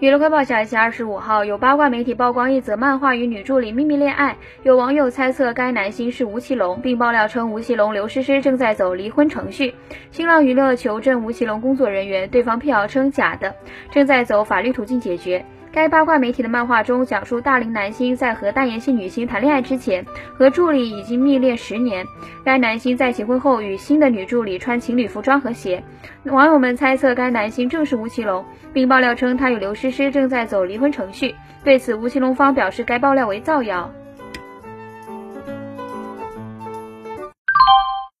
娱乐快报消息，二十五号有八卦媒体曝光一则漫画与女助理秘密恋爱，有网友猜测该男星是吴奇隆，并爆料称吴奇隆、刘诗诗正在走离婚程序。新浪娱乐求证吴奇隆工作人员，对方辟谣称假的，正在走法律途径解决。该八卦媒体的漫画中讲述大龄男星在和代言系女星谈恋爱之前，和助理已经密恋十年。该男星在结婚后与新的女助理穿情侣服装和鞋，网友们猜测该男星正是吴奇隆，并爆料称他与刘诗诗正在走离婚程序。对此，吴奇隆方表示该爆料为造谣。